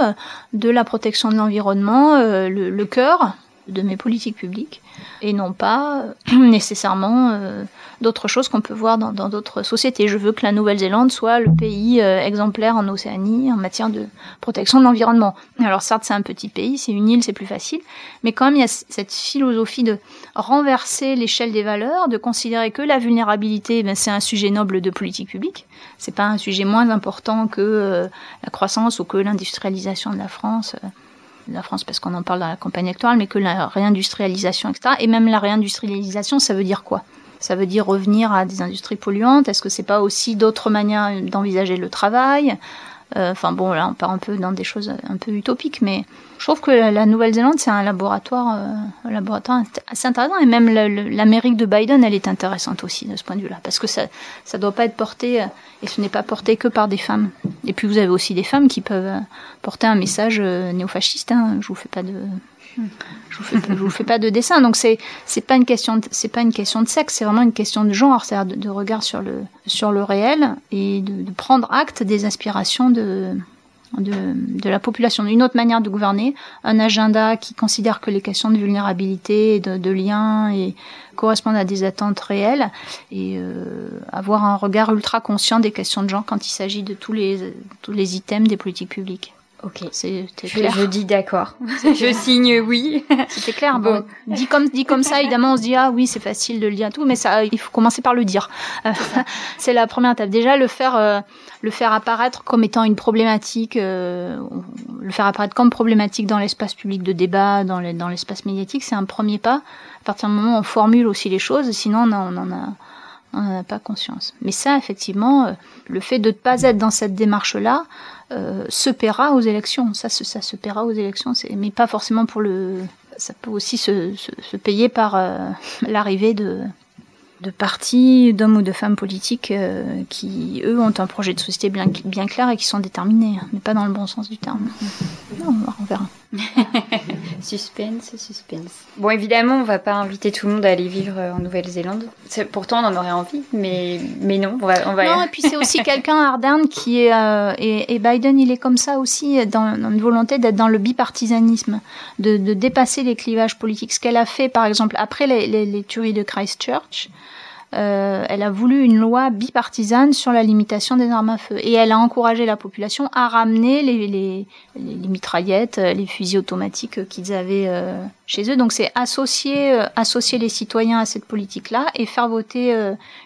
de la protection de l'environnement, euh, le, le cœur de mes politiques publiques et non pas euh, nécessairement euh, d'autres choses qu'on peut voir dans d'autres sociétés. Je veux que la Nouvelle-Zélande soit le pays euh, exemplaire en Océanie en matière de protection de l'environnement. Alors certes, c'est un petit pays, c'est une île, c'est plus facile, mais quand même il y a cette philosophie de renverser l'échelle des valeurs, de considérer que la vulnérabilité, ben, c'est un sujet noble de politique publique. C'est pas un sujet moins important que la croissance ou que l'industrialisation de la France la France parce qu'on en parle dans la campagne actuelle, mais que la réindustrialisation, etc. Et même la réindustrialisation, ça veut dire quoi? Ça veut dire revenir à des industries polluantes Est-ce que c'est pas aussi d'autres manières d'envisager le travail? Euh, Enfin bon, là on part un peu dans des choses un peu utopiques, mais je trouve que la Nouvelle-Zélande c'est un laboratoire, euh, assez intéressant et même l'Amérique de Biden elle est intéressante aussi de ce point de vue-là parce que ça ça doit pas être porté euh, et ce n'est pas porté que par des femmes. Et puis vous avez aussi des femmes qui peuvent porter un message néofasciste. Hein. Je vous fais pas de je vous fais, je vous fais pas de dessin. Donc c'est c'est pas une question c'est pas une question de sexe, c'est vraiment une question de genre, c'est-à-dire de, regard sur le sur le réel et de, prendre acte des aspirations de de, la population, une autre manière de gouverner, un agenda qui considère que les questions de vulnérabilité, de, de lien et correspondent à des attentes réelles et euh, avoir un regard ultra conscient des questions de genre quand il s'agit de tous les tous les items des politiques publiques. Ok. C'est clair. Je, dis d'accord. je signe oui. C'était clair. Bon. Dit comme dit comme ça, évidemment, on se dit ah oui, c'est facile de le dire tout, mais ça, il faut commencer par le dire. Euh, c'est la première étape. Déjà, le faire, euh, le faire apparaître comme étant une problématique, euh, le faire apparaître comme problématique dans l'espace public de débat, dans dans l'espace médiatique, c'est un premier pas. À partir du moment où on formule aussi les choses, sinon on en a on n'en a pas conscience. Mais ça, effectivement, le fait de ne pas être dans cette démarche-là, euh, se paiera aux élections. Ça, se paiera aux élections, mais pas forcément pour le. Ça peut aussi se, payer par euh, l'arrivée de de partis, d'hommes ou de femmes politiques euh, qui, eux, ont un projet de société bien, bien clair et qui sont déterminés, mais pas dans le bon sens du terme. Non, on verra. suspense, suspense. Bon, évidemment, on va pas inviter tout le monde à aller vivre en Nouvelle-Zélande. Pourtant, on en aurait envie, mais, mais non, on va. On va... Non, et puis c'est aussi quelqu'un, Ardern, qui est. Euh, et, Biden, il est comme ça aussi, dans, dans une volonté d'être dans le bipartisanisme, de, de, dépasser les clivages politiques. Ce qu'elle a fait, par exemple, après les, les, les tueries de Christchurch, euh, elle a voulu une loi bipartisane sur la limitation des armes à feu. Et elle a encouragé la population à ramener les, les, les mitraillettes, euh, les fusils automatiques qu'ils avaient euh, chez eux. Donc c'est associer, associer les citoyens à cette politique-là et faire voter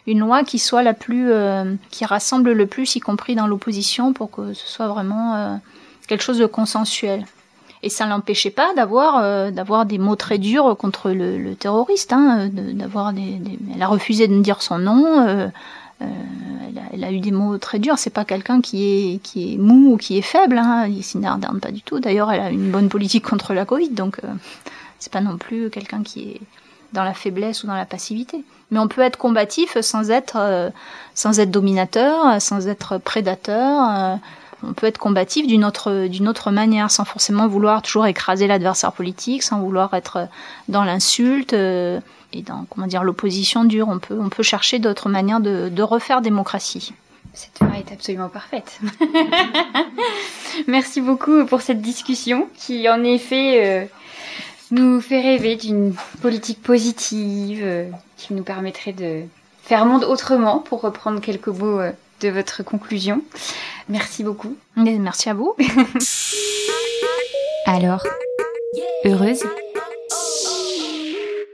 une loi qui soit la plus, qui rassemble le plus, y compris dans l'opposition, pour que ce soit vraiment quelque chose de consensuel et ça l'empêchait pas d'avoir euh, d'avoir des mots très durs contre le, terroriste hein, d'avoir des, elle a refusé de me dire son nom euh, euh, elle, a, eu des mots très durs. C'est pas quelqu'un qui est qui est mou ou qui est faible hein, Ardern pas du tout. D'ailleurs elle a une bonne politique contre la Covid donc euh, c'est pas non plus quelqu'un qui est dans la faiblesse ou dans la passivité. Mais on peut être combatif sans être euh, sans être dominateur sans être prédateur on peut être combatif d'une autre d'une autre manière sans forcément vouloir toujours écraser l'adversaire politique sans vouloir être dans l'insulte euh, et dans comment dire l'opposition dure on peut on peut chercher d'autres manières de, de refaire démocratie cette fin est absolument parfaite. Merci beaucoup pour cette discussion qui en effet euh, nous fait rêver d'une politique positive euh, qui nous permettrait de faire monde autrement pour reprendre quelques mots euh, de votre conclusion. Merci beaucoup. Merci à vous. Alors, heureuse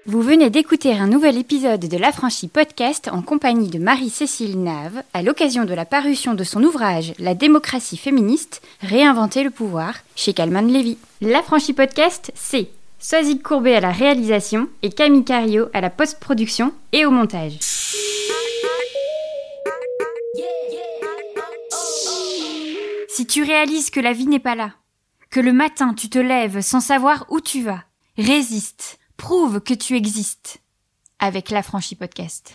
Vous venez d'écouter un nouvel épisode de l'Affranchi Podcast en compagnie de Marie-Cécile Nave à l'occasion de la parution de son ouvrage La démocratie féministe, réinventer le pouvoir chez Calman Levy. L'Affranchi Podcast, c'est Soazic Courbet à la réalisation et Camille Cario à la post-production et au montage. Si tu réalises que la vie n'est pas là, que le matin tu te lèves sans savoir où tu vas, résiste, prouve que tu existes avec l'affranchi podcast.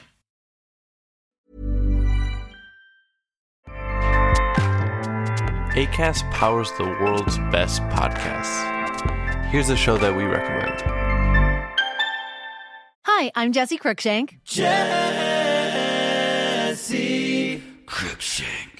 ACAST powers the world's best podcasts. Here's a show that we recommend. Hi, I'm Jesse Cruikshank. Jesse Cruikshank.